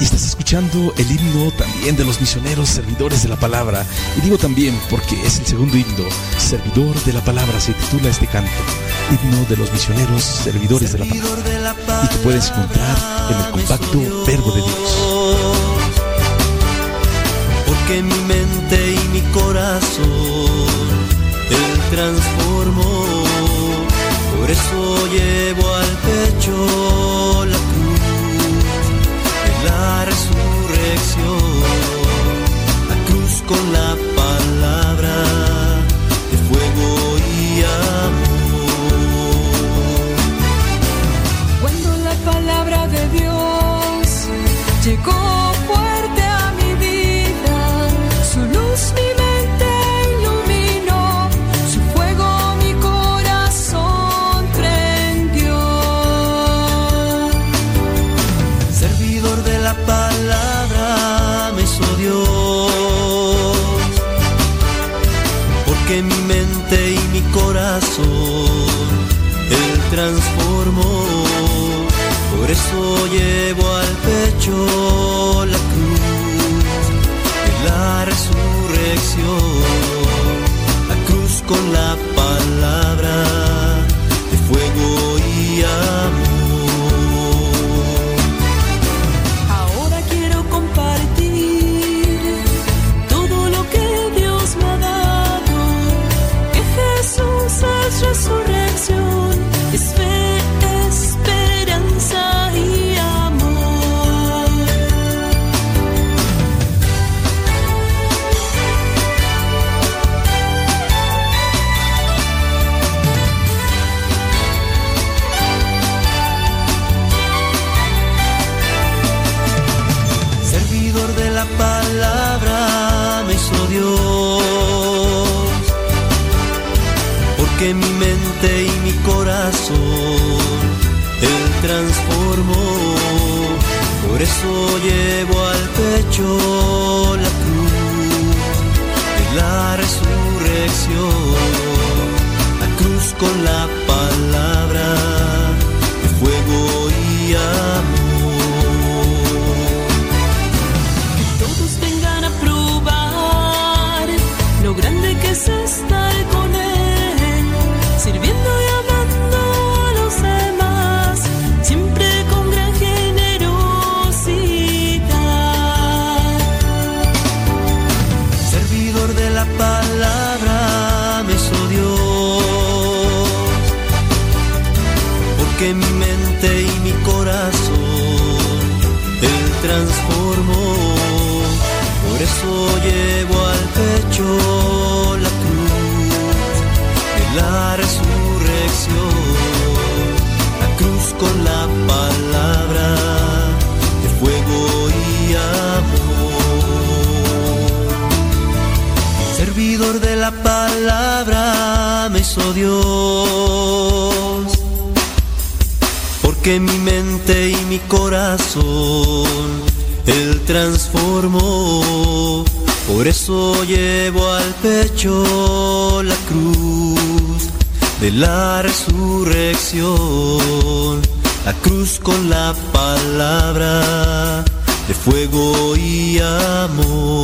Y estás escuchando el himno también de los misioneros servidores de la palabra. Y digo también porque es el segundo himno, servidor de la palabra, se titula este canto, himno de los misioneros servidores de la palabra. Y que puedes encontrar en el compacto Verbo de Dios. Porque mi mente y mi corazón Él transformó. Por eso llevo al pecho la cruz de la resurrección. La cruz con la palabra llevo al pecho la cruz de la resurrección, la cruz con la eso llevo al pecho la cruz de la resurrección, la cruz con la palabra de fuego y amor. todos vengan a probar lo grande que es estar la cruz de la resurrección, la cruz con la palabra de fuego y amor. Servidor de la palabra me hizo Dios porque mi mente y mi corazón Él transformó. Por eso llevo al pecho la cruz de la resurrección, la cruz con la palabra de fuego y amor.